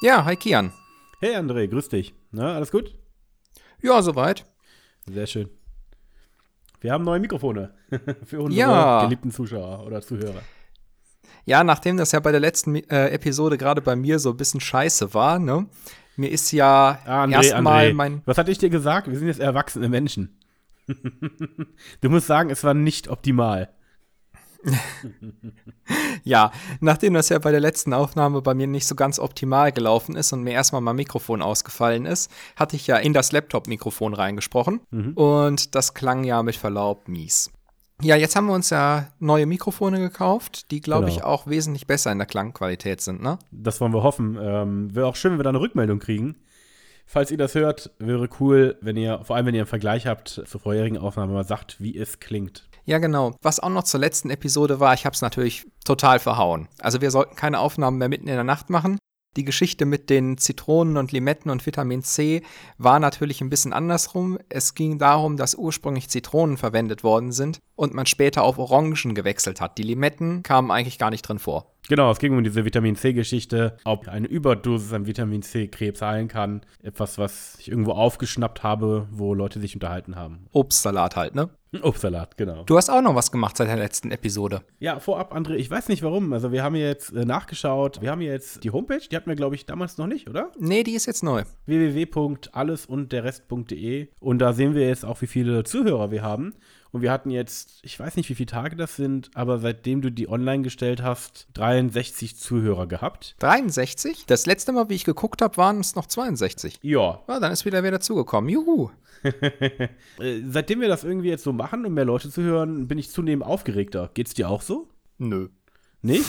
Ja, hi Kian. Hey André, grüß dich. Na, alles gut? Ja, soweit. Sehr schön. Wir haben neue Mikrofone für unsere Ja. geliebten Zuschauer oder Zuhörer. Ja, nachdem das ja bei der letzten äh, Episode gerade bei mir so ein bisschen scheiße war, ne? Mir ist ja Ah, erstmal mein. was hatte ich dir gesagt? Wir sind jetzt erwachsene Menschen. du musst sagen, es war nicht optimal. Ja, nachdem das ja bei der letzten Aufnahme bei mir nicht so ganz optimal gelaufen ist und mir erstmal mein Mikrofon ausgefallen ist, hatte ich ja in das Laptop-Mikrofon reingesprochen. Und das klang ja mit Verlaub mies. Ja, jetzt haben wir uns ja neue Mikrofone gekauft, die, glaube ich, Genau. auch wesentlich besser in der Klangqualität sind, ne? Das wollen wir hoffen. Ähm, wäre auch schön, wenn wir da eine Rückmeldung kriegen. Falls ihr das hört, wäre cool, wenn ihr, vor allem wenn ihr einen Vergleich habt zur vorherigen Aufnahme, mal sagt, wie es klingt. Ja, genau. Was auch noch zur letzten Episode war, ich habe es natürlich total verhauen. Also wir sollten keine Aufnahmen mehr mitten in der Nacht machen. Die Geschichte mit den Zitronen und Limetten und Vitamin C war natürlich ein bisschen andersrum. Es ging darum, dass ursprünglich Zitronen verwendet worden sind und man später auf Orangen gewechselt hat. Die Limetten kamen eigentlich gar nicht drin vor. Genau, es ging um diese Vitamin C-Geschichte, ob eine Überdosis an Vitamin C Krebs heilen kann. Etwas, was ich irgendwo aufgeschnappt habe, wo Leute sich unterhalten haben. Obstsalat halt, ne? Ein Obstsalat, genau. Du hast auch noch was gemacht seit der letzten Episode. Ja, vorab, André, ich weiß nicht warum. Also, wir haben jetzt äh, nachgeschaut. Wir haben jetzt die Homepage, die hatten wir, glaube ich, damals noch nicht, oder? Nee, die ist jetzt neu. www.allesundderrest.de. Und da sehen wir jetzt auch, wie viele Zuhörer wir haben. Und wir hatten jetzt, ich weiß nicht, wie viele Tage das sind, aber seitdem du die online gestellt hast, 63 Zuhörer gehabt. 63? Das letzte Mal, wie ich geguckt habe, waren es noch 62. Ja, Ja, dann ist wieder wer dazugekommen. Juhu. Äh, seitdem wir das irgendwie jetzt so machen, um mehr Leute zu hören, bin ich zunehmend aufgeregter. Geht's dir auch so? Nö. Nicht?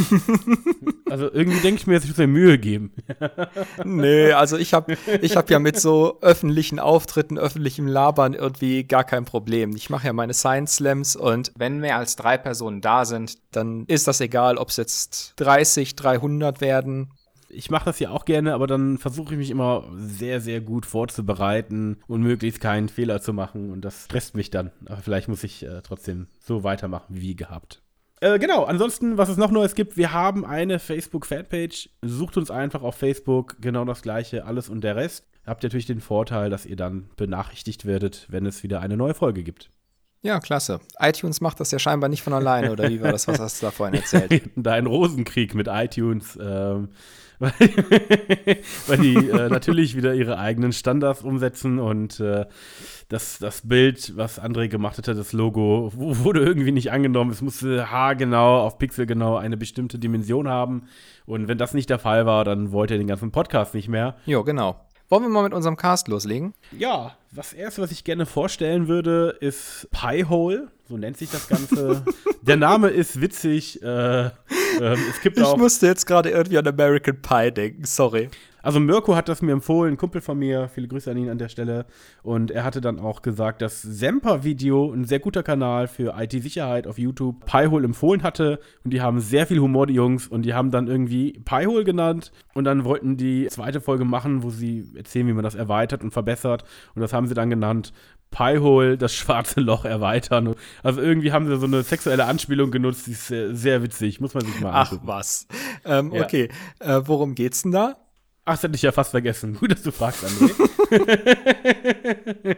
also irgendwie denke ich mir, jetzt ich muss mir Mühe geben. Nee, also ich habe ich hab ja mit so öffentlichen Auftritten, öffentlichem Labern irgendwie gar kein Problem. Ich mache ja meine Science Slams und wenn mehr als drei Personen da sind, dann ist das egal, ob es jetzt 30, 300 werden. Ich mache das ja auch gerne, aber dann versuche ich mich immer sehr, sehr gut vorzubereiten und möglichst keinen Fehler zu machen. Und das stresst mich dann. Aber vielleicht muss ich äh, trotzdem so weitermachen wie gehabt. Äh, genau, ansonsten, was es noch Neues gibt, wir haben eine Facebook-Fanpage. Sucht uns einfach auf Facebook, genau das gleiche, alles und der Rest. Habt ihr natürlich den Vorteil, dass ihr dann benachrichtigt werdet, wenn es wieder eine neue Folge gibt. Ja, klasse. iTunes macht das ja scheinbar nicht von alleine, oder wie war das, was hast du da vorhin erzählt? Da einen Rosenkrieg mit iTunes, ähm, weil, weil die äh, natürlich wieder ihre eigenen Standards umsetzen und äh, das, das Bild, was André gemacht hatte, das Logo, wurde irgendwie nicht angenommen. Es musste haargenau auf Pixel genau eine bestimmte Dimension haben. Und wenn das nicht der Fall war, dann wollte er den ganzen Podcast nicht mehr. Jo, genau. Wollen wir mal mit unserem Cast loslegen? Ja, das erste, was ich gerne vorstellen würde, ist Piehole. So nennt sich das Ganze. Der Name ist witzig. Äh, ähm, es gibt auch. musste jetzt gerade irgendwie an American Pie denken, sorry. Also Mirko hat das mir empfohlen, ein Kumpel von mir, viele Grüße an ihn an der Stelle. Und er hatte dann auch gesagt, dass Semper-Video, ein sehr guter Kanal für IT-Sicherheit auf YouTube, Piehole empfohlen hatte. Und die haben sehr viel Humor, die Jungs. Und die haben dann irgendwie Piehole genannt. Und dann wollten die zweite Folge machen, wo sie erzählen, wie man das erweitert und verbessert. Und das haben sie dann genannt. Piehole, das schwarze Loch erweitern. Also irgendwie haben sie so eine sexuelle Anspielung genutzt, die ist sehr, sehr witzig. Muss man sich mal Ach angucken. was. Ähm, Ja. Okay, äh, worum geht's denn da? Ach, das hätte ich ja fast vergessen. Gut, dass du fragst, André.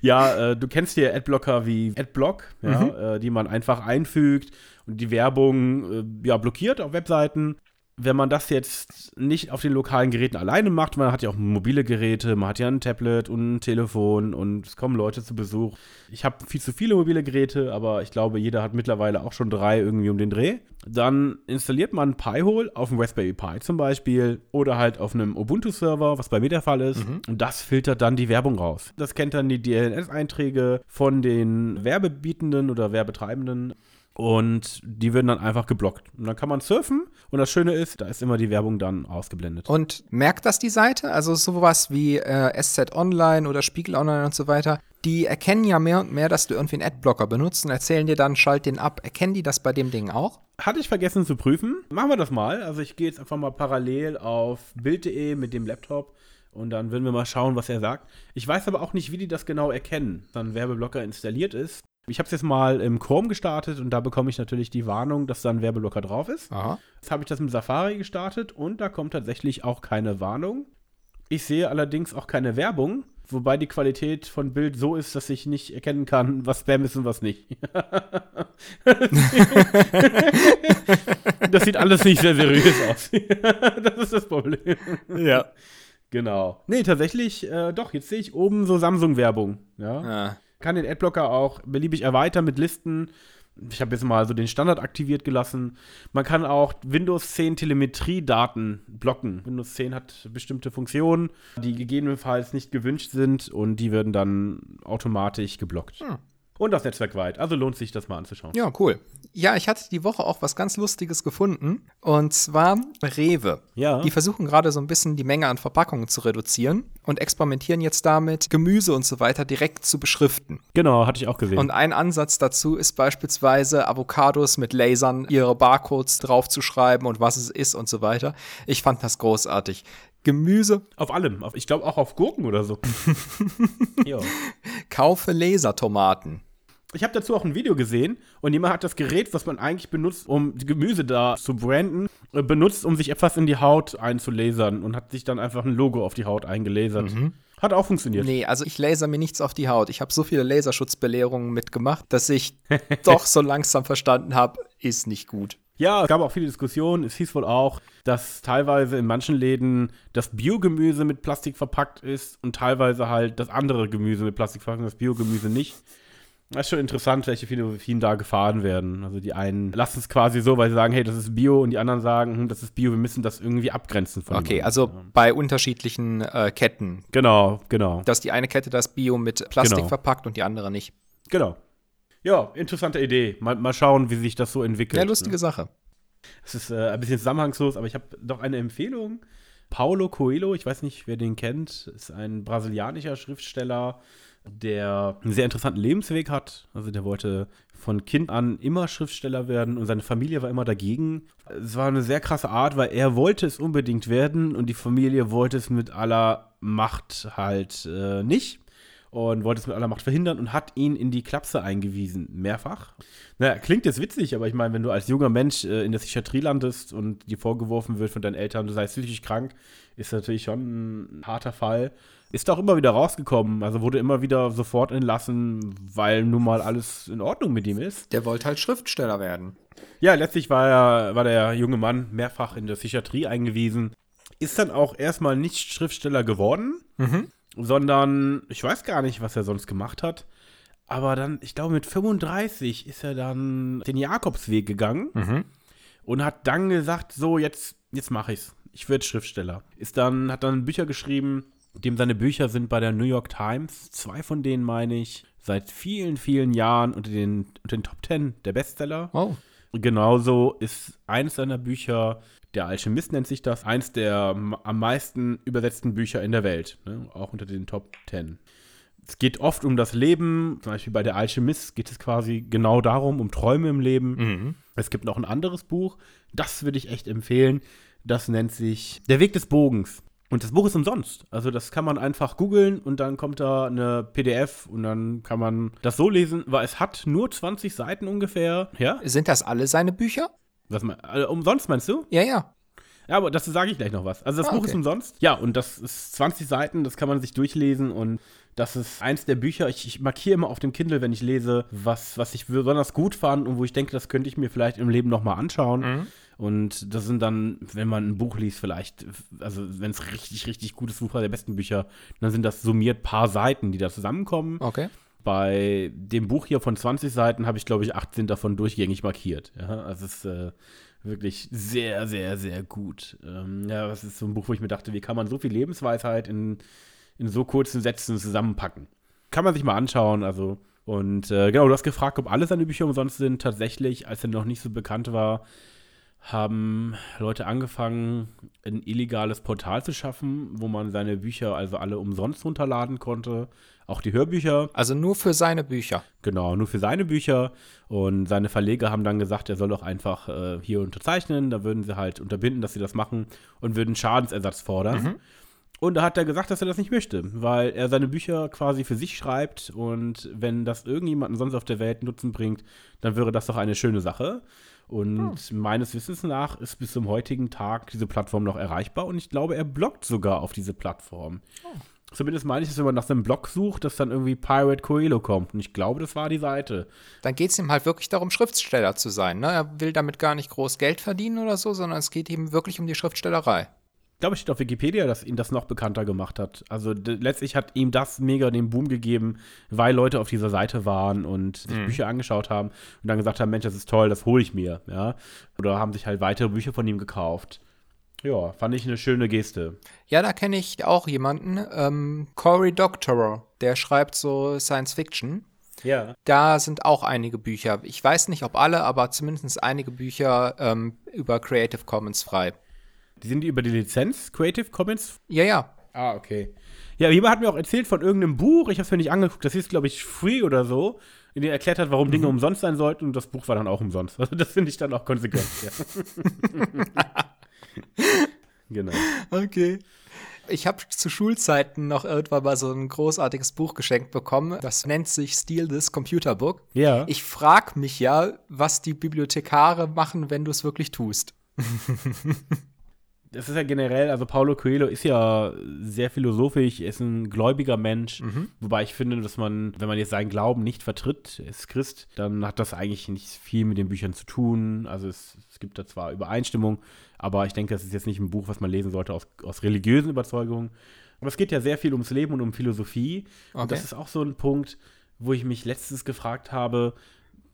ja, äh, du kennst hier Adblocker wie Adblock, ja, äh, die man einfach einfügt und die Werbung äh, ja, blockiert auf Webseiten. Wenn man das jetzt nicht auf den lokalen Geräten alleine macht, man hat ja auch mobile Geräte, man hat ja ein Tablet und ein Telefon und es kommen Leute zu Besuch. Ich habe viel zu viele mobile Geräte, aber ich glaube, jeder hat mittlerweile auch schon drei irgendwie um den Dreh. Dann installiert man Pi-hole auf dem Raspberry Pi zum Beispiel oder halt auf einem Ubuntu-Server, was bei mir der Fall ist. Und das filtert dann die Werbung raus. Das kennt dann die DNS-Einträge von den Werbebietenden oder Werbetreibenden. Und die werden dann einfach geblockt. Und dann kann man surfen. Und das Schöne ist, da ist immer die Werbung dann ausgeblendet. Und merkt das die Seite? Also sowas wie äh, SZ Online oder Spiegel Online und so weiter, die erkennen ja mehr und mehr, dass du irgendwie einen Adblocker benutzt und erzählen dir dann, schalt den ab. Erkennen die das bei dem Ding auch? Hatte ich vergessen zu prüfen. Machen wir das mal. Also ich gehe jetzt einfach mal parallel auf Bild.de mit dem Laptop und dann würden wir mal schauen, was er sagt. Ich weiß aber auch nicht, wie die das genau erkennen, dann Werbeblocker installiert ist. Ich habe es jetzt mal im Chrome gestartet und da bekomme ich natürlich die Warnung, dass da ein Werbeblocker drauf ist. Aha. Jetzt habe ich das im Safari gestartet und da kommt tatsächlich auch keine Warnung. Ich sehe allerdings auch keine Werbung, wobei die Qualität von Bild so ist, dass ich nicht erkennen kann, was Spam ist und was nicht. das sieht alles nicht sehr seriös aus. das ist das Problem. Ja. Genau. Nee, tatsächlich, äh, doch, jetzt sehe ich oben so Samsung-Werbung. Ja. Ah. Kann den Adblocker auch beliebig erweitern mit Listen. Ich habe jetzt mal so den Standard aktiviert gelassen. Man kann auch Windows 10 Telemetriedaten blocken. Windows 10 hat bestimmte Funktionen, die gegebenenfalls nicht gewünscht sind und die werden dann automatisch geblockt. Hm. Und das Netzwerk weit. Also lohnt sich das mal anzuschauen. Ja, cool. Ja, ich hatte die Woche auch was ganz Lustiges gefunden. Und zwar Rewe. Ja. Die versuchen gerade so ein bisschen die Menge an Verpackungen zu reduzieren und experimentieren jetzt damit, Gemüse und so weiter direkt zu beschriften. Genau, hatte ich auch gesehen. Und ein Ansatz dazu ist beispielsweise Avocados mit Lasern ihre Barcodes draufzuschreiben und was es ist und so weiter. Ich fand das großartig. Gemüse, auf allem. Auf, ich glaube auch auf Gurken oder so. kaufe Lasertomaten. Ich habe dazu auch ein Video gesehen und jemand hat das Gerät, was man eigentlich benutzt, um die Gemüse da zu branden, äh, benutzt, um sich etwas in die Haut einzulasern und hat sich dann einfach ein Logo auf die Haut eingelasert. Hat auch funktioniert. Nee, also ich laser mir nichts auf die Haut. Ich habe so viele Laserschutzbelehrungen mitgemacht, dass ich doch so langsam verstanden habe, ist nicht gut. Ja, es gab auch viele Diskussionen. Es hieß wohl auch, dass teilweise in manchen Läden das Biogemüse mit Plastik verpackt ist und teilweise halt das andere Gemüse mit Plastik verpackt und das Biogemüse nicht. Das ist schon interessant, welche Philosophien da gefahren werden. Also die einen lassen es quasi so, weil sie sagen, hey, das ist Bio und die anderen sagen, hm, das ist Bio, wir müssen das irgendwie abgrenzen von Okay, dem also bei unterschiedlichen äh, Ketten. Genau, genau, Dass die eine Kette das Bio mit Plastik Genau. verpackt und die andere nicht. genau. Ja, interessante Idee. Mal, mal schauen, wie sich das so entwickelt. Ja, lustige Sache. Es ist äh, ein bisschen zusammenhangslos, aber ich habe doch eine Empfehlung. Paulo Coelho, ich weiß nicht, wer den kennt, ist ein brasilianischer Schriftsteller, der einen sehr interessanten Lebensweg hat. Also der wollte von Kind an immer Schriftsteller werden und seine Familie war immer dagegen. Es war eine sehr krasse Art, weil er wollte es unbedingt werden und die Familie wollte es mit aller Macht halt äh, nicht und wollte es mit aller Macht verhindern und hat ihn in die Klapse eingewiesen, mehrfach. Naja, klingt jetzt witzig, aber ich meine, wenn du als junger Mensch äh, in der Psychiatrie landest und dir vorgeworfen wird von deinen Eltern, du seist psychisch krank, ist natürlich schon ein harter Fall. Ist auch immer wieder rausgekommen, also wurde immer wieder sofort entlassen, weil nun mal alles in Ordnung mit ihm ist. Der wollte halt Schriftsteller werden. Ja, letztlich war, er, war der junge Mann mehrfach in der Psychiatrie eingewiesen. Ist dann auch erstmal nicht Schriftsteller geworden, sondern ich weiß gar nicht, was er sonst gemacht hat. Aber dann, ich glaube, mit 35 ist er dann den Jakobsweg gegangen und hat dann gesagt: So, jetzt, jetzt mache ich's. Ich werde Schriftsteller. Ist dann, hat dann Bücher geschrieben, dem seine Bücher sind bei der New York Times. Zwei von denen meine ich seit vielen, vielen Jahren unter den, unter den Top Ten der Bestseller. Oh. Genauso ist eines seiner Bücher, Der Alchemist nennt sich das, eins der am meisten übersetzten Bücher in der Welt, ne? auch unter den Top 10. Es geht oft um das Leben, zum Beispiel bei Der Alchemist geht es quasi genau darum, um Träume im Leben. Mhm. Es gibt noch ein anderes Buch, das würde ich echt empfehlen, das nennt sich Der Weg des Bogens. Und das Buch ist umsonst. Also das kann man einfach googeln und dann kommt da eine PDF und dann kann man das so lesen, weil es hat nur 20 Seiten ungefähr. Ja? Sind das alle seine Bücher? Was mein, also umsonst meinst du? Ja, ja. Ja, aber dazu sage ich gleich noch was. Also das Ah, Buch okay. ist umsonst. Ja, und das ist 20 Seiten, das kann man sich durchlesen und das ist eins der Bücher. Ich, ich markiere immer auf dem Kindle, wenn ich lese, was, was ich besonders gut fand und wo ich denke, das könnte ich mir vielleicht im Leben nochmal anschauen. Mhm. Und das sind dann, wenn man ein Buch liest, vielleicht, also wenn es richtig, richtig gutes Buch war, der besten Bücher, dann sind das summiert paar Seiten, die da zusammenkommen. Okay. Bei dem Buch hier von 20 Seiten habe ich, glaube ich, 18 davon durchgängig markiert. Ja, also es ist äh, wirklich sehr, sehr, sehr gut. Ähm, ja, das ist so ein Buch, wo ich mir dachte, wie kann man so viel Lebensweisheit in, in so kurzen Sätzen zusammenpacken? Kann man sich mal anschauen, also. Und äh, genau, du hast gefragt, ob alle seine Bücher umsonst sind. Tatsächlich, als er noch nicht so bekannt war, haben Leute angefangen, ein illegales Portal zu schaffen, wo man seine Bücher also alle umsonst runterladen konnte. Auch die Hörbücher. Also nur für seine Bücher. Genau, nur für seine Bücher. Und seine Verleger haben dann gesagt, er soll doch einfach äh, hier unterzeichnen. Da würden sie halt unterbinden, dass sie das machen und würden Schadensersatz fordern. Und da hat er gesagt, dass er das nicht möchte, weil er seine Bücher quasi für sich schreibt und wenn das irgendjemanden sonst auf der Welt Nutzen bringt, dann wäre das doch eine schöne Sache. Und hm. meines Wissens nach ist bis zum heutigen Tag diese Plattform noch erreichbar und ich glaube, er bloggt sogar auf diese Plattform. Oh. Zumindest meine ich es, wenn man nach einem Blog sucht, dass dann irgendwie Pirate Coelho kommt. Und ich glaube, das war die Seite. Dann geht es ihm halt wirklich darum, Schriftsteller zu sein. Ne? Er will damit gar nicht groß Geld verdienen oder so, sondern es geht ihm wirklich um die Schriftstellerei. Ich glaube, es steht auf Wikipedia, dass ihn das noch bekannter gemacht hat. Also letztlich hat ihm das mega den Boom gegeben, weil Leute auf dieser Seite waren und sich mhm. Bücher angeschaut haben und dann gesagt haben, Mensch, das ist toll, das hole ich mir, ja. Oder haben sich halt weitere Bücher von ihm gekauft. Ja, fand ich eine schöne Geste. Ja, da kenne ich auch jemanden, ähm, Cory Doctorow, der schreibt so Science Fiction. Ja. Da sind auch einige Bücher. Ich weiß nicht, ob alle, aber zumindest einige Bücher ähm, über Creative Commons frei. Die sind die über die Lizenz Creative Commons? Ja, ja. Ah, okay. Ja, jemand hat mir auch erzählt von irgendeinem Buch, ich habe es mir nicht angeguckt, das ist, glaube ich, Free oder so, in dem er erklärt hat, warum mhm. Dinge umsonst sein sollten und das Buch war dann auch umsonst. Also das finde ich dann auch konsequent, ja. genau. Okay. Ich habe zu Schulzeiten noch irgendwann mal so ein großartiges Buch geschenkt bekommen. Das nennt sich Steal This Computer Book. Ja. Ich frage mich ja, was die Bibliothekare machen, wenn du es wirklich tust. das ist ja generell, also Paulo Coelho ist ja sehr philosophisch, ist ein gläubiger Mensch, mhm. wobei ich finde, dass man, wenn man jetzt seinen Glauben nicht vertritt, ist Christ, dann hat das eigentlich nicht viel mit den Büchern zu tun. Also es, es gibt da zwar Übereinstimmung, aber ich denke, das ist jetzt nicht ein Buch, was man lesen sollte aus, aus religiösen Überzeugungen. Aber es geht ja sehr viel ums Leben und um Philosophie. Okay. Und das ist auch so ein Punkt, wo ich mich letztens gefragt habe,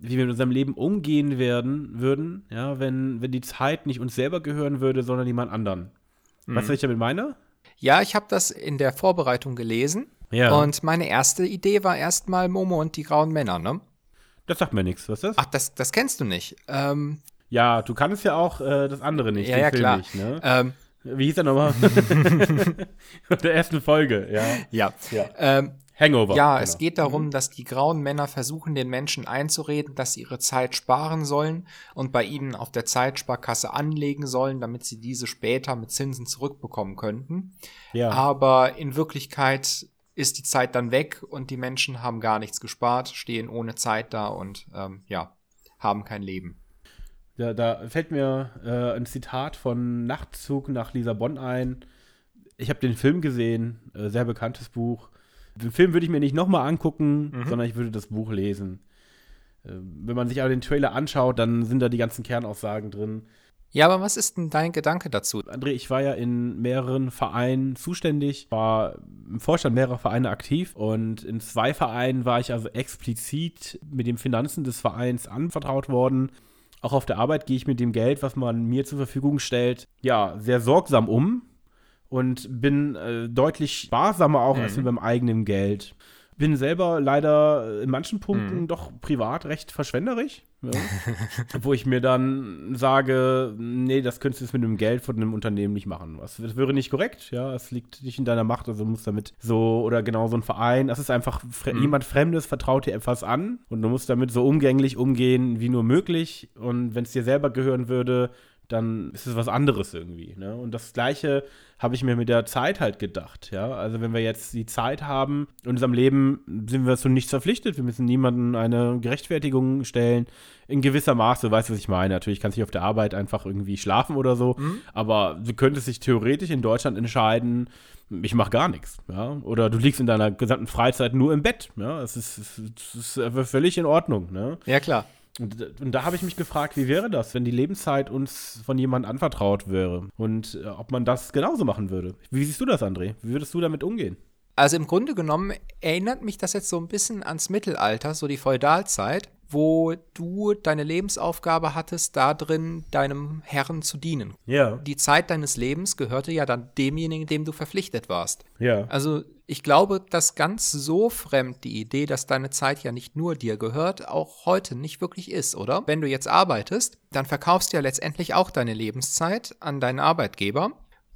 wie wir mit unserem Leben umgehen werden, würden, ja, wenn, wenn die Zeit nicht uns selber gehören würde, sondern jemand anderen. Mhm. Weißt du, was ich damit meine? Ja, ich habe das in der Vorbereitung gelesen. Ja. Und meine erste Idee war erstmal Momo und die grauen Männer, ne? Das sagt mir nichts. Was ist das? Ach, das, das kennst du nicht. Ähm, ja, du kannst ja auch äh, das andere nicht. Ja, ja, Film klar. Nicht, ne? ähm, Wie hieß der nochmal? der ersten Folge, ja. Ja. ja. Ähm, Hangover. Ja, genau. es geht darum, mhm. dass die grauen Männer versuchen, den Menschen einzureden, dass sie ihre Zeit sparen sollen und bei ihnen auf der Zeitsparkasse anlegen sollen, damit sie diese später mit Zinsen zurückbekommen könnten. Ja. Aber in Wirklichkeit ist die Zeit dann weg und die Menschen haben gar nichts gespart, stehen ohne Zeit da und ähm, ja, haben kein Leben. Ja, da fällt mir äh, ein Zitat von Nachtzug nach Lissabon ein. Ich habe den Film gesehen, äh, sehr bekanntes Buch. Den Film würde ich mir nicht nochmal angucken, mhm. sondern ich würde das Buch lesen. Äh, wenn man sich aber den Trailer anschaut, dann sind da die ganzen Kernaussagen drin. Ja, aber was ist denn dein Gedanke dazu? André, ich war ja in mehreren Vereinen zuständig, war im Vorstand mehrerer Vereine aktiv und in zwei Vereinen war ich also explizit mit den Finanzen des Vereins anvertraut worden. Auch auf der Arbeit gehe ich mit dem Geld, was man mir zur Verfügung stellt, ja, sehr sorgsam um und bin äh, deutlich sparsamer auch mhm. als mit meinem eigenen Geld. Bin selber leider in manchen Punkten mhm. doch privat recht verschwenderisch. Ja. wo ich mir dann sage, nee, das könntest du jetzt mit dem Geld von einem Unternehmen nicht machen. Das, das wäre nicht korrekt, ja, es liegt nicht in deiner Macht, also du musst damit so, oder genau so ein Verein, das ist einfach, fre mhm. jemand Fremdes vertraut dir etwas an und du musst damit so umgänglich umgehen wie nur möglich und wenn es dir selber gehören würde, dann ist es was anderes irgendwie. Ne? Und das Gleiche habe ich mir mit der Zeit halt gedacht. Ja? Also wenn wir jetzt die Zeit haben, in unserem Leben sind wir zu nichts verpflichtet. Wir müssen niemandem eine Gerechtfertigung stellen. In gewisser Maße, weißt du, was ich meine? Natürlich kannst du auf der Arbeit einfach irgendwie schlafen oder so. Mhm. Aber du könntest dich theoretisch in Deutschland entscheiden, ich mache gar nichts. Ja? Oder du liegst in deiner gesamten Freizeit nur im Bett. Ja? Das ist, das ist völlig in Ordnung. Ne? Ja, klar. Und, und da habe ich mich gefragt, wie wäre das, wenn die Lebenszeit uns von jemandem anvertraut wäre und äh, ob man das genauso machen würde. Wie siehst du das, André? Wie würdest du damit umgehen? Also im Grunde genommen erinnert mich das jetzt so ein bisschen ans Mittelalter, so die Feudalzeit, wo du deine Lebensaufgabe hattest, da drin deinem Herrn zu dienen. Ja. Die Zeit deines Lebens gehörte ja dann demjenigen, dem du verpflichtet warst. Ja. Also ich glaube, dass ganz so fremd die Idee, dass deine Zeit ja nicht nur dir gehört, auch heute nicht wirklich ist, oder? Wenn du jetzt arbeitest, dann verkaufst du ja letztendlich auch deine Lebenszeit an deinen Arbeitgeber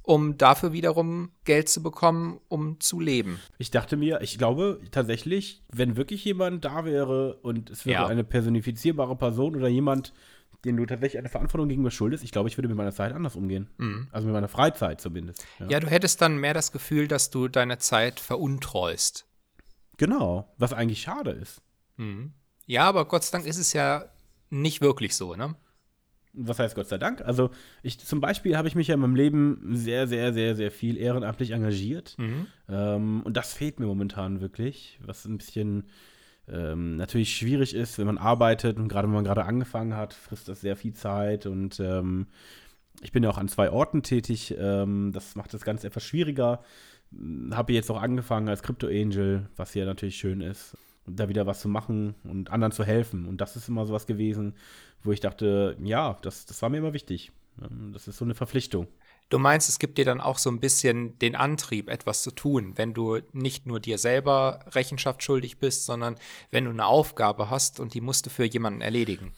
um dafür wiederum Geld zu bekommen, um zu leben. Ich dachte mir, ich glaube tatsächlich, wenn wirklich jemand da wäre und es wäre ja. eine personifizierbare Person oder jemand, den du tatsächlich eine Verantwortung gegenüber schuldest, ich glaube, ich würde mit meiner Zeit anders umgehen. Mhm. Also mit meiner Freizeit zumindest. Ja. ja, du hättest dann mehr das Gefühl, dass du deine Zeit veruntreust. Genau, was eigentlich schade ist. Mhm. Ja, aber Gott sei Dank ist es ja nicht wirklich so, ne? Was heißt Gott sei Dank? Also, ich zum Beispiel habe ich mich ja in meinem Leben sehr, sehr, sehr, sehr viel ehrenamtlich engagiert. Mhm. Ähm, und das fehlt mir momentan wirklich, was ein bisschen ähm, natürlich schwierig ist, wenn man arbeitet und gerade wenn man gerade angefangen hat, frisst das sehr viel Zeit und ähm, ich bin ja auch an zwei Orten tätig. Ähm, das macht das Ganze etwas schwieriger. Habe jetzt auch angefangen als Crypto Angel, was ja natürlich schön ist da wieder was zu machen und anderen zu helfen. Und das ist immer so was gewesen, wo ich dachte, ja, das, das war mir immer wichtig. Ähm, das ist so eine Verpflichtung. Du meinst, es gibt dir dann auch so ein bisschen den Antrieb, etwas zu tun, wenn du nicht nur dir selber Rechenschaft schuldig bist, sondern wenn du eine Aufgabe hast und die musst du für jemanden erledigen.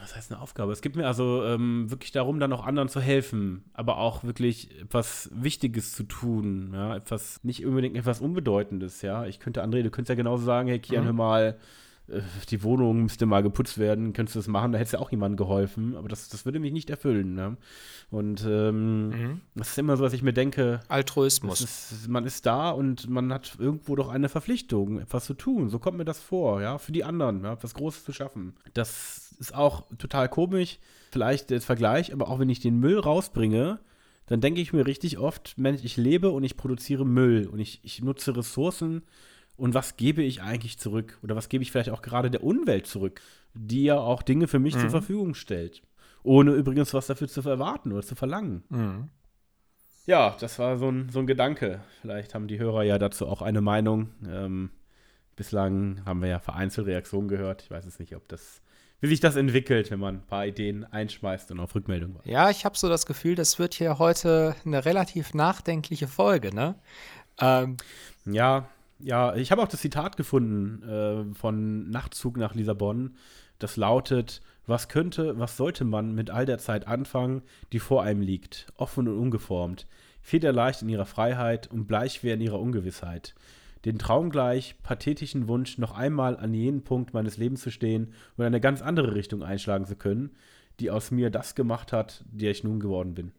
Das heißt eine Aufgabe. Es geht mir also ähm, wirklich darum, dann auch anderen zu helfen, aber auch wirklich etwas Wichtiges zu tun, ja, etwas, nicht unbedingt etwas Unbedeutendes, ja. Ich könnte, André, du könntest ja genauso sagen, hey Kian, mhm. hör mal, die Wohnung müsste mal geputzt werden, könntest du das machen, da hättest du ja auch jemandem geholfen, aber das, das würde mich nicht erfüllen. Ne? Und ähm, mhm. das ist immer so, dass ich mir denke, Altruismus. Ist, man ist da und man hat irgendwo doch eine Verpflichtung, etwas zu tun. So kommt mir das vor, ja, für die anderen, ja, etwas Großes zu schaffen. Das ist auch total komisch, vielleicht der Vergleich, aber auch wenn ich den Müll rausbringe, dann denke ich mir richtig oft, Mensch, ich lebe und ich produziere Müll und ich, ich nutze Ressourcen, und was gebe ich eigentlich zurück? Oder was gebe ich vielleicht auch gerade der Umwelt zurück, die ja auch Dinge für mich mhm. zur Verfügung stellt. Ohne übrigens was dafür zu erwarten oder zu verlangen. Mhm. Ja, das war so ein, so ein Gedanke. Vielleicht haben die Hörer ja dazu auch eine Meinung. Ähm, bislang haben wir ja vereinzelt Reaktionen gehört. Ich weiß es nicht, ob das, wie sich das entwickelt, wenn man ein paar Ideen einschmeißt und auf Rückmeldung wartet. Ja, ich habe so das Gefühl, das wird hier heute eine relativ nachdenkliche Folge, ne? Ähm, ja, ja, ich habe auch das Zitat gefunden äh, von Nachtzug nach Lissabon. Das lautet: Was könnte, was sollte man mit all der Zeit anfangen, die vor einem liegt, offen und ungeformt, federleicht in ihrer Freiheit und bleichwer in ihrer Ungewissheit? Den Traum gleich, pathetischen Wunsch, noch einmal an jenen Punkt meines Lebens zu stehen und eine ganz andere Richtung einschlagen zu können, die aus mir das gemacht hat, der ich nun geworden bin.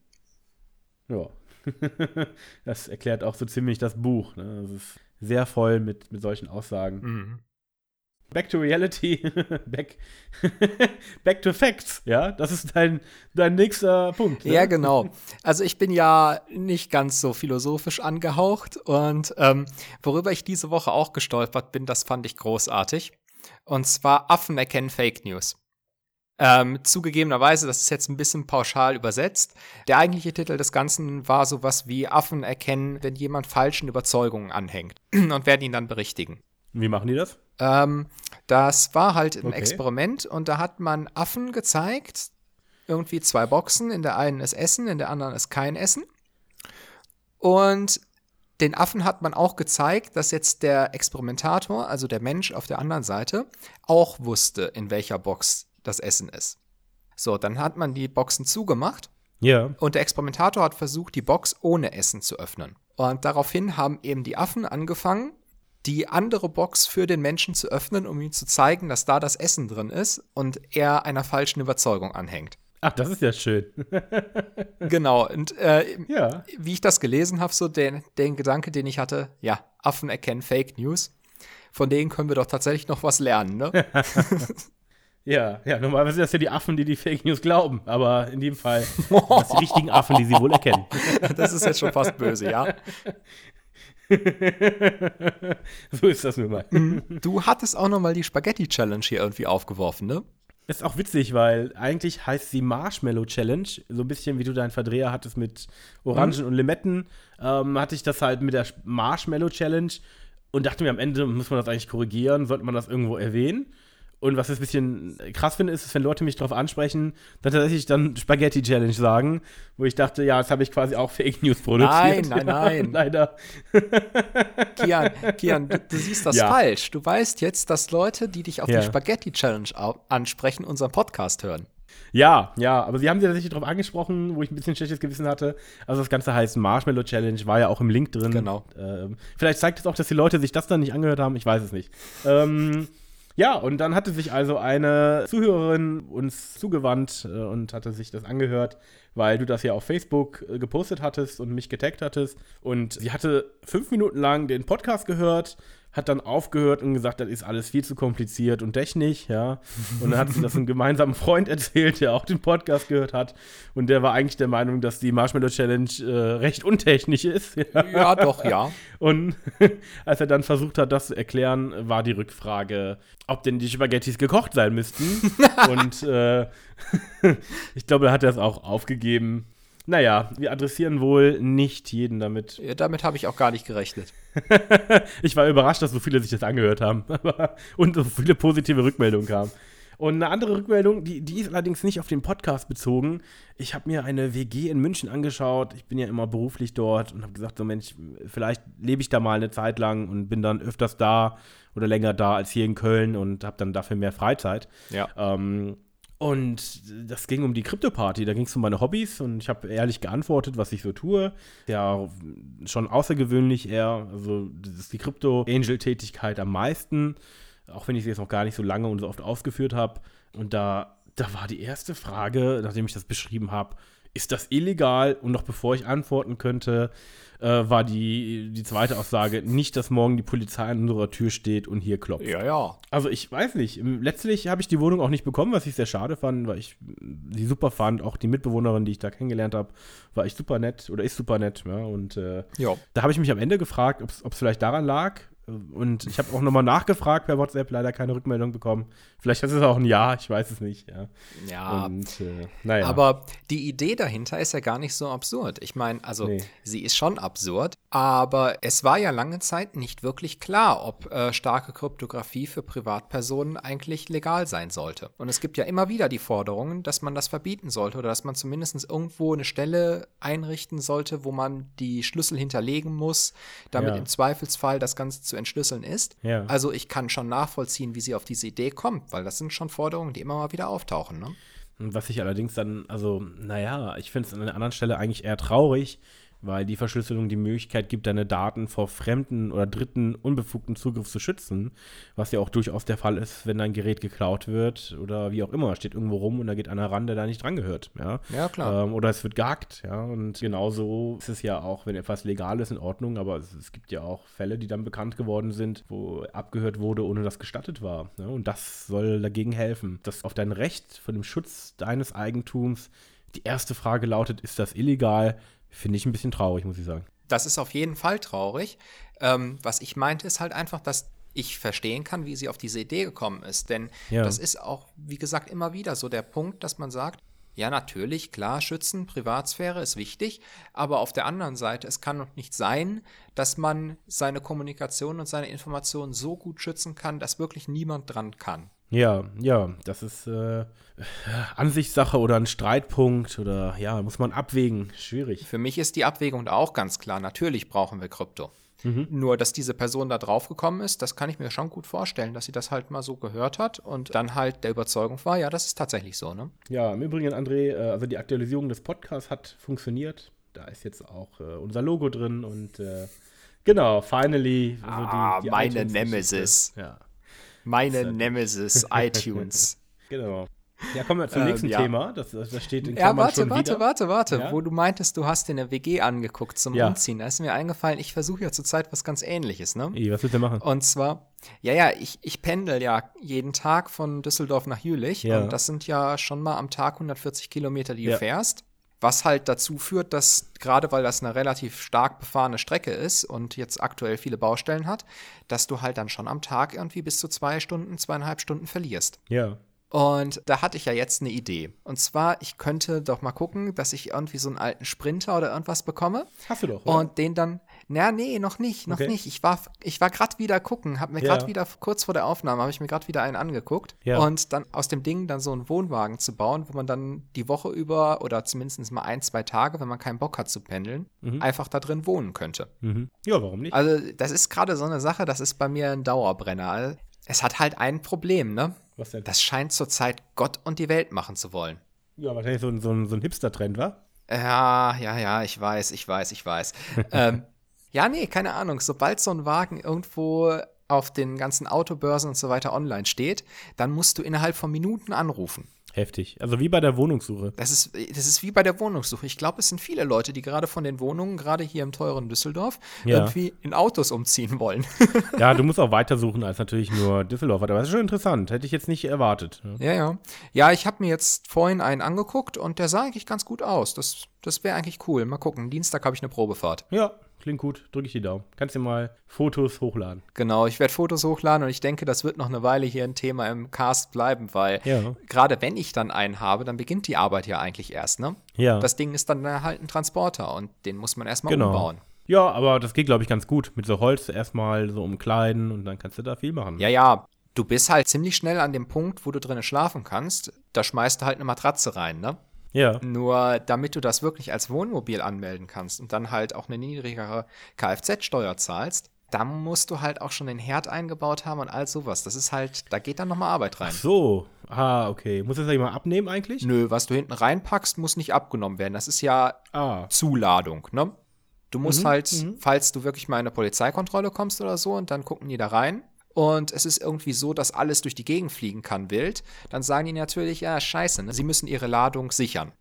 Ja. das erklärt auch so ziemlich das Buch. Ne? Das ist sehr voll mit, mit solchen Aussagen. Mhm. Back to reality, back, back to facts, ja, das ist dein, dein nächster Punkt. Ne? Ja, genau. Also ich bin ja nicht ganz so philosophisch angehaucht und ähm, worüber ich diese Woche auch gestolpert bin, das fand ich großartig. Und zwar Affen erkennen Fake News. Ähm, zugegebenerweise, das ist jetzt ein bisschen pauschal übersetzt. Der eigentliche Titel des Ganzen war sowas wie Affen erkennen, wenn jemand falschen Überzeugungen anhängt und werden ihn dann berichtigen. Wie machen die das? Ähm, das war halt ein okay. Experiment und da hat man Affen gezeigt, irgendwie zwei Boxen. In der einen ist Essen, in der anderen ist kein Essen. Und den Affen hat man auch gezeigt, dass jetzt der Experimentator, also der Mensch auf der anderen Seite, auch wusste, in welcher Box das Essen ist. So, dann hat man die Boxen zugemacht. Ja. Und der Experimentator hat versucht, die Box ohne Essen zu öffnen. Und daraufhin haben eben die Affen angefangen, die andere Box für den Menschen zu öffnen, um ihm zu zeigen, dass da das Essen drin ist und er einer falschen Überzeugung anhängt. Ach, das ist ja schön. genau. Und äh, ja. wie ich das gelesen habe, so den, den Gedanke, den ich hatte, ja, Affen erkennen Fake News. Von denen können wir doch tatsächlich noch was lernen, ne? Ja, ja, normalerweise sind das ja die Affen, die die Fake News glauben, aber in dem Fall sind das die richtigen Affen, die sie wohl erkennen. Das ist jetzt schon fast böse, ja. so ist das nun mal. Mhm. Du hattest auch noch mal die Spaghetti Challenge hier irgendwie aufgeworfen, ne? Ist auch witzig, weil eigentlich heißt sie Marshmallow Challenge. So ein bisschen wie du deinen Verdreher hattest mit Orangen mhm. und Limetten, ähm, hatte ich das halt mit der Marshmallow Challenge und dachte mir, am Ende muss man das eigentlich korrigieren, sollte man das irgendwo erwähnen. Und was ich ein bisschen krass finde, ist, wenn Leute mich darauf ansprechen, dann tatsächlich dann Spaghetti Challenge sagen, wo ich dachte, ja, jetzt habe ich quasi auch Fake News produziert. Nein, nein, nein. Leider. Kian, Kian du, du siehst das ja. falsch. Du weißt jetzt, dass Leute, die dich auf ja. die Spaghetti Challenge ansprechen, unseren Podcast hören. Ja, ja, aber sie haben sich tatsächlich darauf angesprochen, wo ich ein bisschen schlechtes Gewissen hatte. Also das Ganze heißt Marshmallow Challenge, war ja auch im Link drin. Genau. Ähm, vielleicht zeigt es auch, dass die Leute sich das dann nicht angehört haben, ich weiß es nicht. Ähm, Ja, und dann hatte sich also eine Zuhörerin uns zugewandt äh, und hatte sich das angehört, weil du das ja auf Facebook äh, gepostet hattest und mich getaggt hattest. Und sie hatte fünf Minuten lang den Podcast gehört hat dann aufgehört und gesagt, das ist alles viel zu kompliziert und technisch, ja. Und dann hat sie das einem gemeinsamen Freund erzählt, der auch den Podcast gehört hat. Und der war eigentlich der Meinung, dass die Marshmallow Challenge äh, recht untechnisch ist. Ja. ja, doch, ja. Und als er dann versucht hat, das zu erklären, war die Rückfrage, ob denn die Spaghettis gekocht sein müssten. und äh, ich glaube, da hat er es auch aufgegeben. Naja, wir adressieren wohl nicht jeden damit. Ja, damit habe ich auch gar nicht gerechnet. ich war überrascht, dass so viele sich das angehört haben und so viele positive Rückmeldungen kamen. Und eine andere Rückmeldung, die, die ist allerdings nicht auf den Podcast bezogen. Ich habe mir eine WG in München angeschaut. Ich bin ja immer beruflich dort und habe gesagt, so Mensch, vielleicht lebe ich da mal eine Zeit lang und bin dann öfters da oder länger da als hier in Köln und habe dann dafür mehr Freizeit. Ja. Ähm, und das ging um die Krypto-Party. Da ging es um meine Hobbys und ich habe ehrlich geantwortet, was ich so tue. Ja, schon außergewöhnlich eher. Also, das ist die Krypto-Angel-Tätigkeit am meisten. Auch wenn ich sie jetzt noch gar nicht so lange und so oft ausgeführt habe. Und da, da war die erste Frage, nachdem ich das beschrieben habe, ist das illegal? Und noch bevor ich antworten könnte, äh, war die, die zweite Aussage nicht, dass morgen die Polizei an unserer Tür steht und hier klopft. Ja, ja. Also ich weiß nicht. Letztlich habe ich die Wohnung auch nicht bekommen, was ich sehr schade fand, weil ich sie super fand. Auch die Mitbewohnerin, die ich da kennengelernt habe, war ich super nett oder ist super nett. Ja? Und äh, da habe ich mich am Ende gefragt, ob es vielleicht daran lag, und ich habe auch nochmal nachgefragt per WhatsApp, leider keine Rückmeldung bekommen. Vielleicht ist es auch ein Ja, ich weiß es nicht. Ja, ja Und, äh, naja. aber die Idee dahinter ist ja gar nicht so absurd. Ich meine, also nee. sie ist schon absurd, aber es war ja lange Zeit nicht wirklich klar, ob äh, starke Kryptographie für Privatpersonen eigentlich legal sein sollte. Und es gibt ja immer wieder die Forderungen, dass man das verbieten sollte oder dass man zumindest irgendwo eine Stelle einrichten sollte, wo man die Schlüssel hinterlegen muss, damit ja. im Zweifelsfall das Ganze zu entschlüsseln ist. Ja. Also ich kann schon nachvollziehen, wie sie auf diese Idee kommt, weil das sind schon Forderungen, die immer mal wieder auftauchen. Ne? Was ich allerdings dann, also, naja, ich finde es an einer anderen Stelle eigentlich eher traurig, weil die Verschlüsselung die Möglichkeit gibt, deine Daten vor fremden oder dritten unbefugten Zugriff zu schützen, was ja auch durchaus der Fall ist, wenn dein Gerät geklaut wird oder wie auch immer, steht irgendwo rum und da geht einer ran, der da nicht dran gehört, ja. Ja, klar. Ähm, oder es wird gehackt, ja, und genauso ist es ja auch, wenn etwas legal ist, in Ordnung, aber es, es, gibt ja auch Fälle, die dann bekannt geworden sind, wo abgehört wurde, ohne dass gestattet war, ja? und das soll dagegen helfen, dass auf dein Recht von dem Schutz deines Eigentums die erste Frage lautet, ist das illegal? Finde ich ein bisschen traurig, muss ich sagen. Das ist auf jeden Fall traurig. Ähm, was ich meinte, ist halt einfach, dass ich verstehen kann, wie sie auf diese Idee gekommen ist. Denn ja. das ist auch, wie gesagt, immer wieder so der Punkt, dass man sagt, ja, natürlich, klar, schützen, Privatsphäre ist wichtig, aber auf der anderen Seite, es kann doch nicht sein, dass man seine Kommunikation und seine Informationen so gut schützen kann, dass wirklich niemand dran kann. Ja, ja, das ist äh, Ansichtssache oder ein Streitpunkt oder ja, muss man abwägen. Schwierig. Für mich ist die Abwägung auch ganz klar. Natürlich brauchen wir Krypto. Mhm. Nur, dass diese Person da drauf gekommen ist, das kann ich mir schon gut vorstellen, dass sie das halt mal so gehört hat und dann halt der Überzeugung war, ja, das ist tatsächlich so, ne? Ja, im Übrigen, André, äh, also die Aktualisierung des Podcasts hat funktioniert. Da ist jetzt auch äh, unser Logo drin und äh, genau, finally. Also ah, die, die meine Nemesis. Ja. Meine Nemesis, iTunes. Genau. Ja, kommen wir zum ähm, nächsten ja. Thema. Das, das steht in Klammern Ja, warte, schon warte, wieder. warte, warte. Ja? Wo du meintest, du hast dir eine WG angeguckt zum ja. Umziehen. Da ist mir eingefallen, ich versuche ja zurzeit was ganz ähnliches, ne? I, was willst du machen? Und zwar, ja, ja, ich, ich pendel ja jeden Tag von Düsseldorf nach Jülich. Ja. Und das sind ja schon mal am Tag 140 Kilometer, die du fährst. Was halt dazu führt, dass gerade weil das eine relativ stark befahrene Strecke ist und jetzt aktuell viele Baustellen hat, dass du halt dann schon am Tag irgendwie bis zu zwei Stunden, zweieinhalb Stunden verlierst. Ja. Und da hatte ich ja jetzt eine Idee. Und zwar, ich könnte doch mal gucken, dass ich irgendwie so einen alten Sprinter oder irgendwas bekomme. Hast du doch, oder? Und den dann, na, nee, noch nicht, noch okay. nicht. Ich war, ich war gerade wieder gucken, habe mir gerade ja. wieder, kurz vor der Aufnahme, habe ich mir gerade wieder einen angeguckt. Ja. Und dann aus dem Ding dann so einen Wohnwagen zu bauen, wo man dann die Woche über oder zumindest mal ein, zwei Tage, wenn man keinen Bock hat zu pendeln, mhm. einfach da drin wohnen könnte. Mhm. Ja, warum nicht? Also, das ist gerade so eine Sache, das ist bei mir ein Dauerbrenner. Also, es hat halt ein Problem, ne? Was denn? Das scheint zurzeit Gott und die Welt machen zu wollen. Ja, wahrscheinlich so ein, so ein, so ein Hipster-Trend, wa? Ja, ja, ja, ich weiß, ich weiß, ich weiß. ähm, ja, nee, keine Ahnung. Sobald so ein Wagen irgendwo auf den ganzen Autobörsen und so weiter online steht, dann musst du innerhalb von Minuten anrufen. Heftig. Also wie bei der Wohnungssuche. Das ist, das ist wie bei der Wohnungssuche. Ich glaube, es sind viele Leute, die gerade von den Wohnungen, gerade hier im teuren Düsseldorf, Ja. irgendwie in Autos umziehen wollen. Ja, du musst auch weitersuchen als natürlich nur Düsseldorf. Aber das ist schon interessant. Hätte ich jetzt nicht erwartet. ne? ja, ja. Ja, ich habe mir jetzt vorhin einen angeguckt und der sah eigentlich ganz gut aus. Das, das wäre eigentlich cool. Mal gucken. Dienstag habe ich eine Probefahrt. Ja, klingt gut. Drücke ich die Daumen. Kannst dir mal Fotos hochladen. Genau, ich werde Fotos hochladen und ich denke, das wird noch eine Weile hier ein Thema im Cast bleiben, weil Ja. gerade wenn ich dann einen habe, dann beginnt die Arbeit ja eigentlich erst, ne? Ja. Das Ding ist dann halt ein Transporter und den muss man erstmal Genau. umbauen. Ja, aber das geht, glaube ich, ganz gut. Mit so Holz erstmal so umkleiden und dann kannst du da viel machen. Ja, ja, du bist halt ziemlich schnell an dem Punkt, wo du drinnen schlafen kannst. Da schmeißt du halt eine Matratze rein, ne? Ja. Nur damit du das wirklich als Wohnmobil anmelden kannst und dann halt auch eine niedrigere Kfz-Steuer zahlst, da musst du halt auch schon den Herd eingebaut haben und all sowas. Das ist halt, da geht dann nochmal Arbeit rein. Ach so. Ah, okay. Muss das ja jemand abnehmen eigentlich? Nö, was du hinten reinpackst, muss nicht abgenommen werden. Das ist ja Ah. Zuladung, ne? Du musst Mhm, halt, mhm. falls du wirklich mal in eine Polizeikontrolle kommst oder so, und dann gucken die da rein. Und es ist irgendwie so, dass alles durch die Gegend fliegen kann, wild. Dann sagen die natürlich, ja, scheiße, ne? sie müssen ihre Ladung sichern.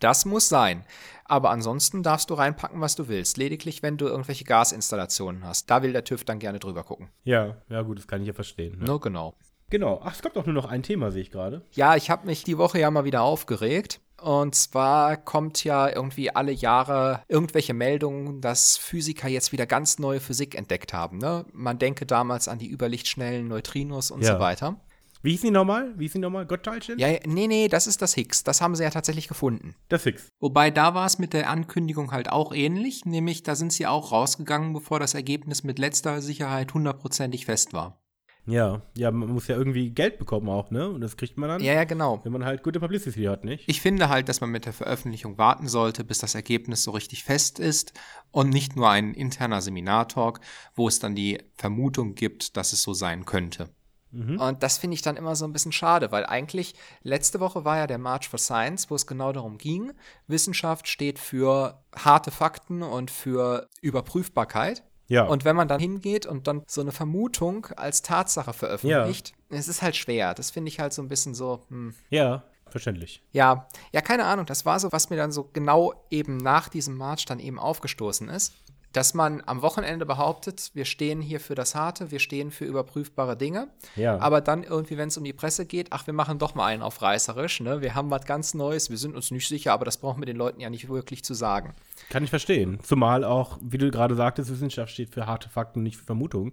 Das muss sein. Aber ansonsten darfst du reinpacken, was du willst. Lediglich, wenn du irgendwelche Gasinstallationen hast. Da will der TÜV dann gerne drüber gucken. Ja, ja gut, das kann ich ja verstehen. Ne? Nur genau. Genau. Ach, es kommt doch nur noch ein Thema, sehe ich gerade. Ja, ich habe mich die Woche ja mal wieder aufgeregt. Und zwar kommt ja irgendwie alle Jahre irgendwelche Meldungen, dass Physiker jetzt wieder ganz neue Physik entdeckt haben. Ne? Man denke damals an die überlichtschnellen Neutrinos und Ja. so weiter. Wie hieß die nochmal? Wie hieß die nochmal? Gottteilchen? Ja, nee, nee, das ist das Higgs. Das haben sie ja tatsächlich gefunden. Das Higgs. Wobei da war es mit der Ankündigung halt auch ähnlich, nämlich da sind sie auch rausgegangen, bevor das Ergebnis mit letzter Sicherheit hundertprozentig fest war. Ja, ja, man muss ja irgendwie Geld bekommen auch, ne? Und das kriegt man dann, Ja, ja, genau. wenn man halt gute Publicity hat, nicht? Ich finde halt, dass man mit der Veröffentlichung warten sollte, bis das Ergebnis so richtig fest ist und nicht nur ein interner Seminartalk, wo es dann die Vermutung gibt, dass es so sein könnte. Und das finde ich dann immer so ein bisschen schade, weil eigentlich letzte Woche war ja der March for Science, wo es genau darum ging, Wissenschaft steht für harte Fakten und für Überprüfbarkeit. Ja. Und wenn man dann hingeht und dann so eine Vermutung als Tatsache veröffentlicht, es ist halt schwer. Das finde ich halt so ein bisschen so, hm. ja, verständlich. Ja, ja, keine Ahnung. Das war so, was mir dann so genau eben nach diesem March dann eben aufgestoßen ist. Dass man am Wochenende behauptet, wir stehen hier für das Harte, wir stehen für überprüfbare Dinge. Ja. Aber dann irgendwie, wenn es um die Presse geht, ach, wir machen doch mal einen auf reißerisch, ne? Wir haben was ganz Neues, wir sind uns nicht sicher, aber das brauchen wir den Leuten ja nicht wirklich zu sagen. Kann ich verstehen. Zumal auch, wie du gerade sagtest, Wissenschaft steht für harte Fakten, nicht für Vermutungen.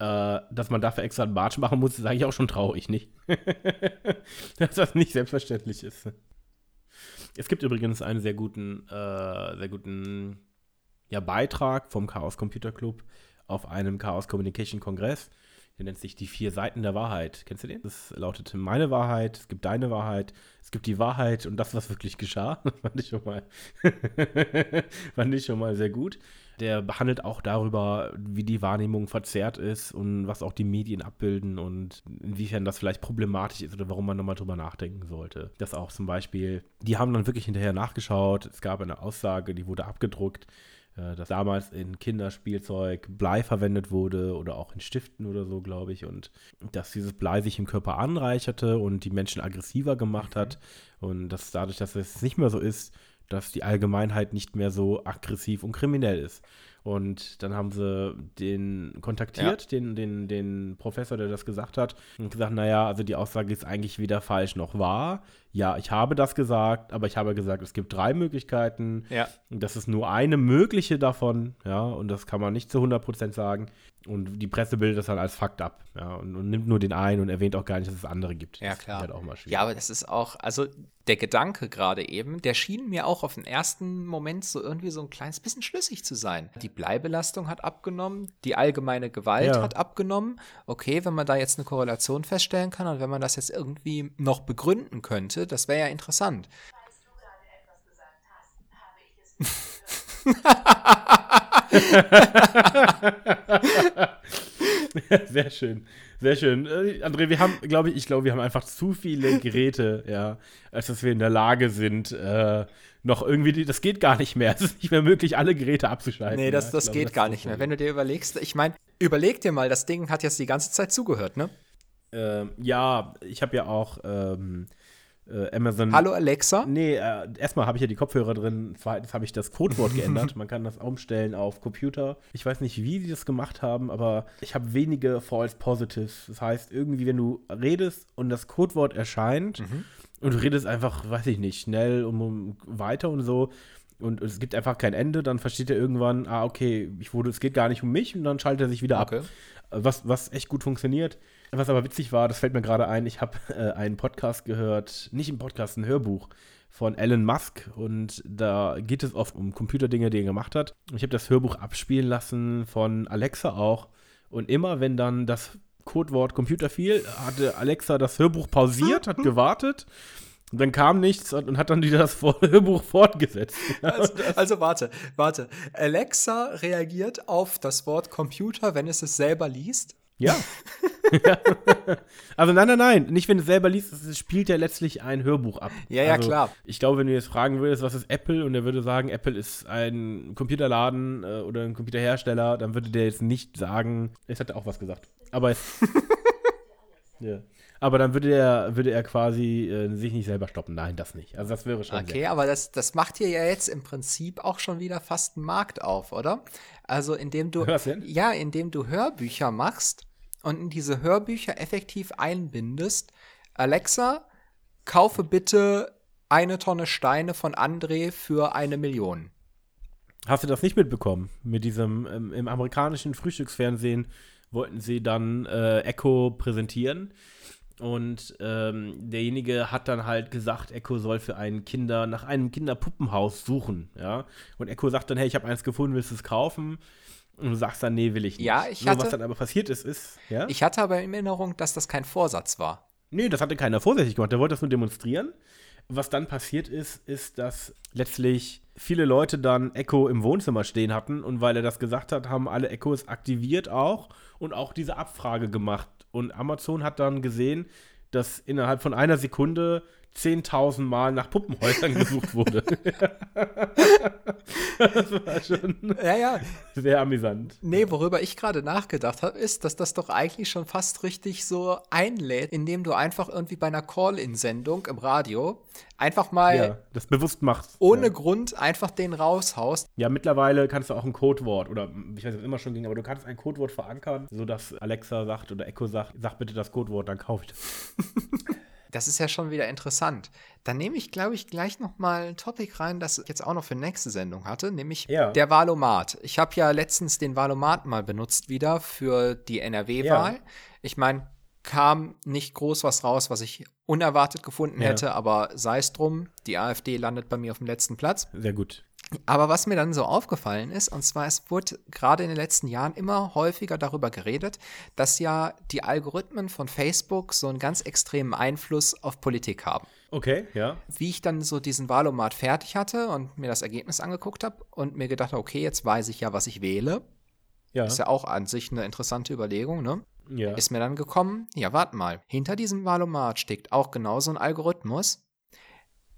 Äh, dass man dafür extra einen March machen muss, ist eigentlich auch schon traurig, nicht? dass das nicht selbstverständlich ist. Es gibt übrigens einen sehr guten, äh, sehr guten ja, Beitrag vom Chaos Computer Club auf einem Chaos Communication Kongress. Der nennt sich die vier Seiten der Wahrheit. Kennst du den? Das lautet meine Wahrheit, es gibt deine Wahrheit, es gibt die Wahrheit und das, was wirklich geschah. fand ich schon mal, fand ich schon mal sehr gut. Der behandelt auch darüber, wie die Wahrnehmung verzerrt ist und was auch die Medien abbilden und inwiefern das vielleicht problematisch ist oder warum man nochmal drüber nachdenken sollte. Das auch zum Beispiel, die haben dann wirklich hinterher nachgeschaut. Es gab eine Aussage, die wurde abgedruckt äh, dass damals in Kinderspielzeug Blei verwendet wurde oder auch in Stiften oder so, glaube ich, und dass dieses Blei sich im Körper anreicherte und die Menschen aggressiver gemacht hat und dass dadurch, dass es nicht mehr so ist, dass die Allgemeinheit nicht mehr so aggressiv und kriminell ist. Und dann haben sie den kontaktiert, den, den, den Professor, der das gesagt hat, und gesagt, naja, also die Aussage ist eigentlich weder falsch noch wahr. Ja, ich habe das gesagt, aber ich habe gesagt, es gibt drei Möglichkeiten. Ja. Und das ist nur eine mögliche davon, ja, und das kann man nicht zu 100% sagen. Und die Presse bildet das dann als Fakt ab, ja, und, und nimmt nur den einen und erwähnt auch gar nicht, dass es andere gibt. Ja, klar. Halt auch mal schwierig. Ja, aber das ist auch, also der Gedanke gerade eben, der schien mir auch auf den ersten Moment so irgendwie so ein kleines bisschen schlüssig zu sein. Die Bleibelastung hat abgenommen, die allgemeine Gewalt Ja. hat abgenommen. Okay, wenn man da jetzt eine Korrelation feststellen kann und wenn man das jetzt irgendwie noch begründen könnte, das wäre ja interessant. Als du gerade etwas gesagt hast, habe ich es nicht. Sehr schön, sehr schön. Äh, André, wir haben, glaube ich, ich glaube, wir haben einfach zu viele Geräte, ja, als dass wir in der Lage sind, äh, noch irgendwie, die- das geht gar nicht mehr. Es ist nicht mehr möglich, alle Geräte abzuschalten. Nee, das, Ja, das glaube, geht ist gar das nicht mehr. Wenn du dir überlegst, ich meine, überleg dir mal, das Ding hat jetzt die ganze Zeit zugehört, ne? Ähm, ja, ich habe ja auch ähm, äh, Amazon. Hallo Alexa? Nee, äh, erstmal habe ich ja die Kopfhörer drin. Zweitens habe ich das Codewort geändert. Man kann das umstellen auf Computer. Ich weiß nicht, wie die das gemacht haben, aber ich habe wenige False Positives. Das heißt, irgendwie, wenn du redest und das Codewort erscheint und du redest einfach, weiß ich nicht, schnell und um, weiter und so. Und es gibt einfach kein Ende, dann versteht er irgendwann, ah, okay, ich wurde, es geht gar nicht um mich und dann schaltet er sich wieder ab Okay. was, was echt gut funktioniert. Was aber witzig war, das fällt mir gerade ein, ich habe äh, einen Podcast gehört, nicht im Podcast, ein Hörbuch von Elon Musk und da geht es oft um Computerdinge, die er gemacht hat. Ich habe das Hörbuch abspielen lassen von Alexa auch und immer wenn dann das Codewort Computer fiel, hatte Alexa das Hörbuch pausiert, hat gewartet und dann kam nichts und, hat dann wieder das Hörbuch fortgesetzt. Also, also warte, warte. Alexa reagiert auf das Wort Computer, wenn es es selber liest? Ja. Ja. also nein, nein, nein. Nicht, wenn du es selber liest, es spielt ja letztlich ein Hörbuch ab. Ja, ja, also, klar. Ich glaube, wenn du jetzt fragen würdest, was ist Apple, und er würde sagen, Apple ist ein Computerladen äh, oder ein Computerhersteller, dann würde der jetzt nicht sagen, es hat er auch was gesagt. Aber es, ja. Aber dann würde er, würde er quasi äh, sich nicht selber stoppen. Nein, das nicht. Also das wäre schon Okay, aber das, das macht dir ja jetzt im Prinzip auch schon wieder fast einen Markt auf, oder? Also indem du Was denn? ja, indem du Hörbücher machst und in diese Hörbücher effektiv einbindest, Alexa, kaufe bitte eine Tonne Steine von André für eine Million. Hast du das nicht mitbekommen? Mit diesem, ähm, im amerikanischen Frühstücksfernsehen wollten sie dann äh, Echo präsentieren. Und ähm, derjenige hat dann halt gesagt, Echo soll für einen Kinder nach einem Kinderpuppenhaus suchen, ja. Und Echo sagt dann, hey, ich habe eins gefunden, willst du es kaufen? Und du sagst dann, nee, will ich nicht. Ja, ich hatte- was dann aber passiert ist, ist, ja. Ich hatte aber in Erinnerung, dass das kein Vorsatz war. Nee, das hatte keiner vorsichtig gemacht. Der wollte das nur demonstrieren. Was dann passiert ist, ist, dass letztlich viele Leute dann Echo im Wohnzimmer stehen hatten und weil er das gesagt hat, haben alle Echos aktiviert auch und auch diese Abfrage gemacht. Und Amazon hat dann gesehen, dass innerhalb von einer Sekunde 10.000 Mal nach Puppenhäusern gesucht wurde. das war schon Ja, ja. sehr amüsant. Nee, worüber ich gerade nachgedacht habe, ist, dass das doch eigentlich schon fast richtig so einlädt, indem du einfach irgendwie bei einer Call-In-Sendung im Radio einfach mal Ja, das bewusst machst. ohne ja. Grund einfach den raushaust. Ja, mittlerweile kannst du auch ein Codewort oder ich weiß nicht, ob es immer schon ging, aber du kannst ein Codewort verankern, sodass Alexa sagt oder Echo sagt, sag bitte das Codewort, dann kauf ich das. Das ist ja schon wieder interessant. Dann nehme ich, glaube ich, gleich noch mal ein Topic rein, das ich jetzt auch noch für nächste Sendung hatte, nämlich Ja. der Valomat. Ich habe ja letztens den Valomat mal benutzt wieder für die NRW-Wahl. Ja. Ich meine, kam nicht groß was raus, was ich unerwartet gefunden Ja. hätte, aber sei es drum, die AfD landet bei mir auf dem letzten Platz. Sehr gut. Aber was mir dann so aufgefallen ist, und zwar es wurde gerade in den letzten Jahren immer häufiger darüber geredet, dass ja die Algorithmen von Facebook so einen ganz extremen Einfluss auf Politik haben. Okay, ja. Wie ich dann so diesen Wahlomat fertig hatte und mir das Ergebnis angeguckt habe und mir gedacht habe, okay, jetzt weiß ich ja, was ich wähle. Ja. Ist ja auch an sich eine interessante Überlegung, ne? ja. Ist mir dann gekommen, ja, warte mal, hinter diesem Wahlomat steckt auch genauso ein Algorithmus.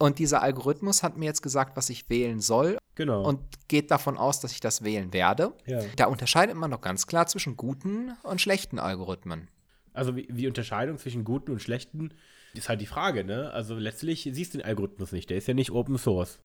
Und dieser Algorithmus hat mir jetzt gesagt, was ich wählen soll genau. und geht davon aus, dass ich das wählen werde. ja. Da unterscheidet man doch ganz klar zwischen guten und schlechten Algorithmen. Also wie, die Unterscheidung zwischen guten und schlechten ist halt die Frage, ne? Also letztlich siehst du den Algorithmus nicht, der ist ja nicht Open Source.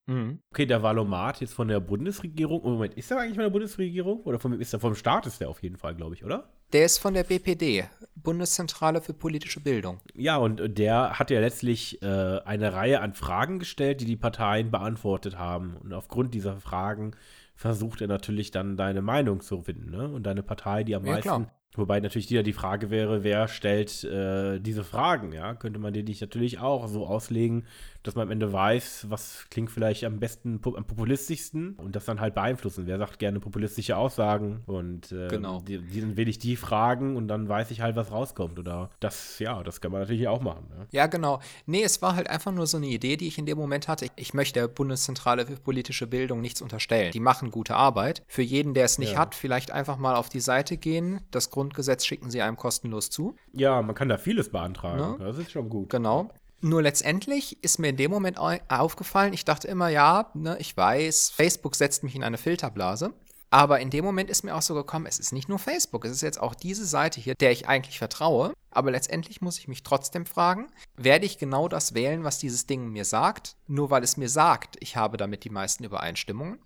Okay, der Valomat jetzt von der Bundesregierung. Oh, Moment, ist der eigentlich von der Bundesregierung? Oder vom, ist der vom Staat ist der auf jeden Fall, glaube ich, oder? Der ist von der BPD, Bundeszentrale für politische Bildung. Ja, und der hat ja letztlich äh, eine Reihe an Fragen gestellt, die die Parteien beantwortet haben. Und aufgrund dieser Fragen versucht er natürlich dann deine Meinung zu finden, ne? Und deine Partei, die am Ja, meisten. klar. Wobei natürlich wieder die Frage wäre, wer stellt äh, diese Fragen, ja? Könnte man die nicht natürlich auch so auslegen, dass man am Ende weiß, was klingt vielleicht am besten, am populistischsten und das dann halt beeinflussen. Wer sagt gerne populistische Aussagen und äh, Genau. die, die, dann wähle ich die Fragen und dann weiß ich halt, was rauskommt. Oder das, ja, das kann man natürlich auch machen. Ne? Ja, genau. Nee, es war halt einfach nur so eine Idee, die ich in dem Moment hatte. Ich möchte der Bundeszentrale für politische Bildung nichts unterstellen. Die machen gute Arbeit. Für jeden, der es nicht Ja. hat, vielleicht einfach mal auf die Seite gehen. Das Grundgesetz schicken sie einem kostenlos zu. Ja, man kann da vieles beantragen. Ne? Das ist schon gut. Genau. Nur letztendlich ist mir in dem Moment au- aufgefallen, ich dachte immer, ja, ne, ich weiß, Facebook setzt mich in eine Filterblase. Aber in dem Moment ist mir auch so gekommen, es ist nicht nur Facebook, es ist jetzt auch diese Seite hier, der ich eigentlich vertraue. Aber letztendlich muss ich mich trotzdem fragen, werde ich genau das wählen, was dieses Ding mir sagt, nur weil es mir sagt, ich habe damit die meisten Übereinstimmungen?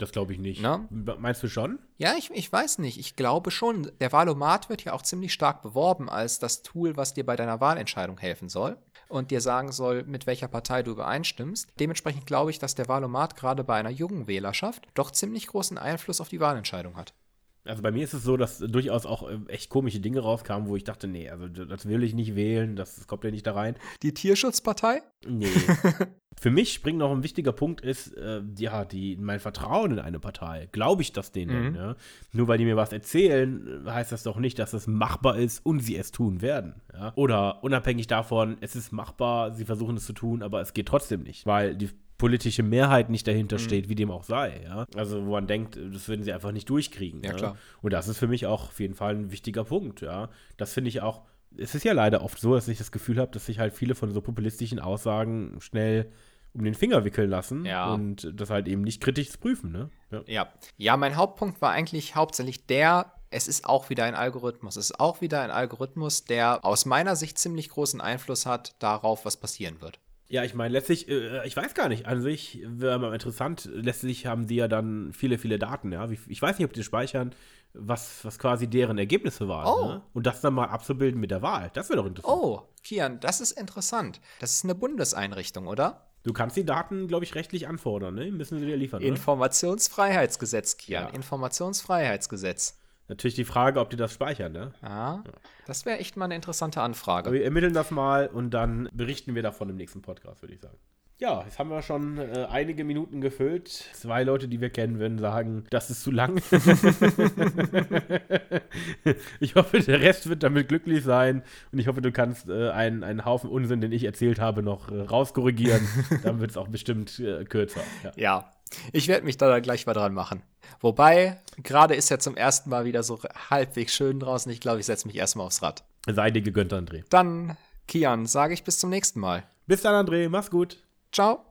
Das glaube ich nicht. Na? Meinst du schon? Ja, ich, ich weiß nicht. Ich glaube schon. Der Valomat wird ja auch ziemlich stark beworben als das Tool, was dir bei deiner Wahlentscheidung helfen soll und dir sagen soll, mit welcher Partei du übereinstimmst. Dementsprechend glaube ich, dass der Valomat gerade bei einer jungen Wählerschaft doch ziemlich großen Einfluss auf die Wahlentscheidung hat. Also bei mir ist es so, dass durchaus auch äh, echt komische Dinge rauskamen, wo ich dachte, nee, also das will ich nicht wählen, das, kommt ja nicht da rein. Die Tierschutzpartei? Nee. Für mich springt noch ein wichtiger Punkt ist, äh, ja, die, mein Vertrauen in eine Partei. Glaube ich das denen? Mhm. Ja? Nur weil die mir was erzählen, äh, heißt das doch nicht, dass es machbar ist und sie es tun werden. Ja? Oder unabhängig davon, es ist machbar, sie versuchen es zu tun, aber es geht trotzdem nicht, weil die politische Mehrheit nicht dahinter Mhm. steht, wie dem auch sei. Ja? Also wo man denkt, das würden sie einfach nicht durchkriegen. Ja, klar. Und das ist für mich auch auf jeden Fall ein wichtiger Punkt. Ja? Das finde ich auch es ist ja leider oft so, dass ich das Gefühl habe, dass sich halt viele von so populistischen Aussagen schnell um den Finger wickeln lassen Ja. und das halt eben nicht kritisch prüfen, ne? Ja. Ja. Ja, mein Hauptpunkt war eigentlich hauptsächlich der, es ist auch wieder ein Algorithmus. Es ist auch wieder ein Algorithmus, der aus meiner Sicht ziemlich großen Einfluss hat darauf, was passieren wird. Ja, ich meine, letztlich, äh, ich weiß gar nicht, an sich wäre mal interessant, letztlich haben die ja dann viele, viele Daten, ja. Ich weiß nicht, ob die speichern, was, was quasi deren Ergebnisse waren. Oh. Ne? Und das dann mal abzubilden mit der Wahl. Das wäre doch interessant. Oh, Kian, das ist interessant. Das ist eine Bundeseinrichtung, oder? Du kannst die Daten, glaube ich, rechtlich anfordern, ne? Müssen sie dir liefern? Informationsfreiheitsgesetz, Kian. Ja. Informationsfreiheitsgesetz. Natürlich die Frage, ob die das speichern, ne? Ja, das wäre echt mal eine interessante Aber Anfrage. wir ermitteln das mal und dann berichten wir davon im nächsten Podcast, würde ich sagen. Ja, jetzt haben wir schon äh, einige Minuten gefüllt. Zwei Leute, die wir kennen, würden sagen, das ist zu lang. ich hoffe, der Rest wird damit glücklich sein. Und ich hoffe, du kannst äh, einen, einen Haufen Unsinn, den ich erzählt habe, noch äh, rauskorrigieren. dann wird es auch bestimmt äh, kürzer. Ja. Ja, ich werde mich da dann gleich mal dran machen. Wobei, gerade ist ja zum ersten Mal wieder so halbwegs schön draußen. Ich glaube, ich setze mich erstmal aufs Rad. Sei dir gegönnt, André. Dann, Kian, sage ich bis zum nächsten Mal. Bis dann, André. Mach's gut. Ciao.